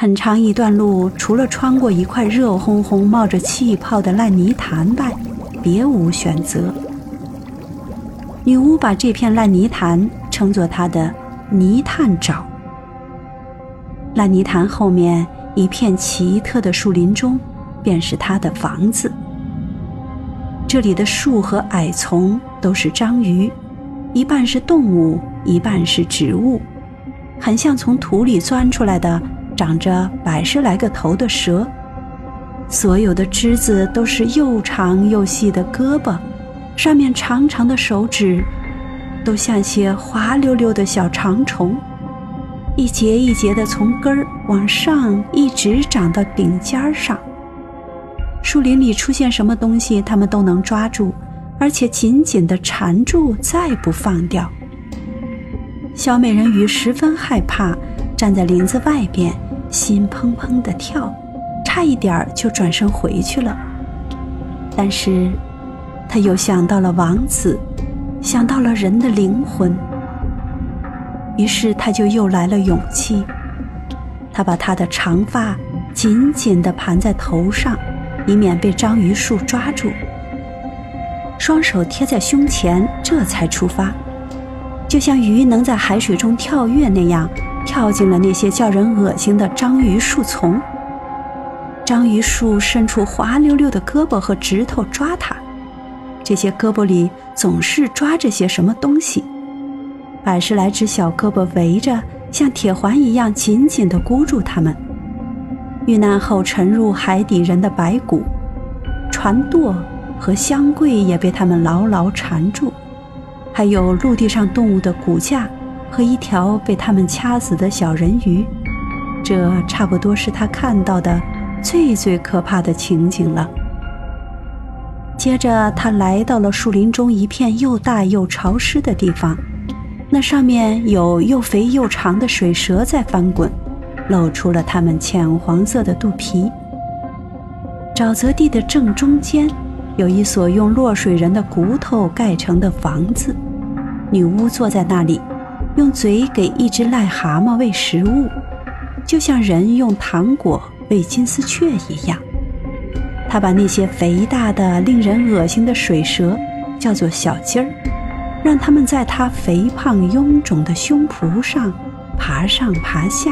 很长一段路，除了穿过一块热烘烘、冒着气泡的烂泥潭外，别无选择。女巫把这片烂泥潭称作她的泥炭沼。烂泥潭后面一片奇特的树林中，便是她的房子。这里的树和矮丛都是章鱼，一半是动物，一半是植物，很像从土里钻出来的、长着百十来个头的蛇。所有的枝子都是又长又细的胳膊，上面长长的手指，都像些滑溜溜的小长虫，一节一节的从根儿往上一直长到顶尖上。树林里出现什么东西，他们都能抓住，而且紧紧地缠住，再不放掉。小美人鱼十分害怕，站在林子外边，心砰砰地跳，差一点就转身回去了。但是，他又想到了王子，想到了人的灵魂，于是他就又来了勇气。他把他的长发紧紧地盘在头上。以免被章鱼树抓住，双手贴在胸前，这才出发，就像鱼能在海水中跳跃那样，跳进了那些叫人恶心的章鱼树丛。章鱼树伸出滑溜溜的胳膊和指头抓它，这些胳膊里总是抓着些什么东西，百十来只小胳膊围着，像铁环一样紧紧地箍住它们。遇难后沉入海底人的白骨、船舵和箱柜也被他们牢牢缠住，还有陆地上动物的骨架和一条被他们掐死的小人鱼，这差不多是他看到的最最可怕的情景了。接着，他来到了树林中一片又大又潮湿的地方，那上面有又肥又长的水蛇在翻滚。露出了它们浅黄色的肚皮。沼泽地的正中间，有一所用落水人的骨头盖成的房子。女巫坐在那里，用嘴给一只癞蛤蟆喂食物，就像人用糖果喂金丝雀一样。他把那些肥大的、令人恶心的水蛇叫做小鸡儿，让它们在他肥胖臃肿的胸脯上爬上爬下。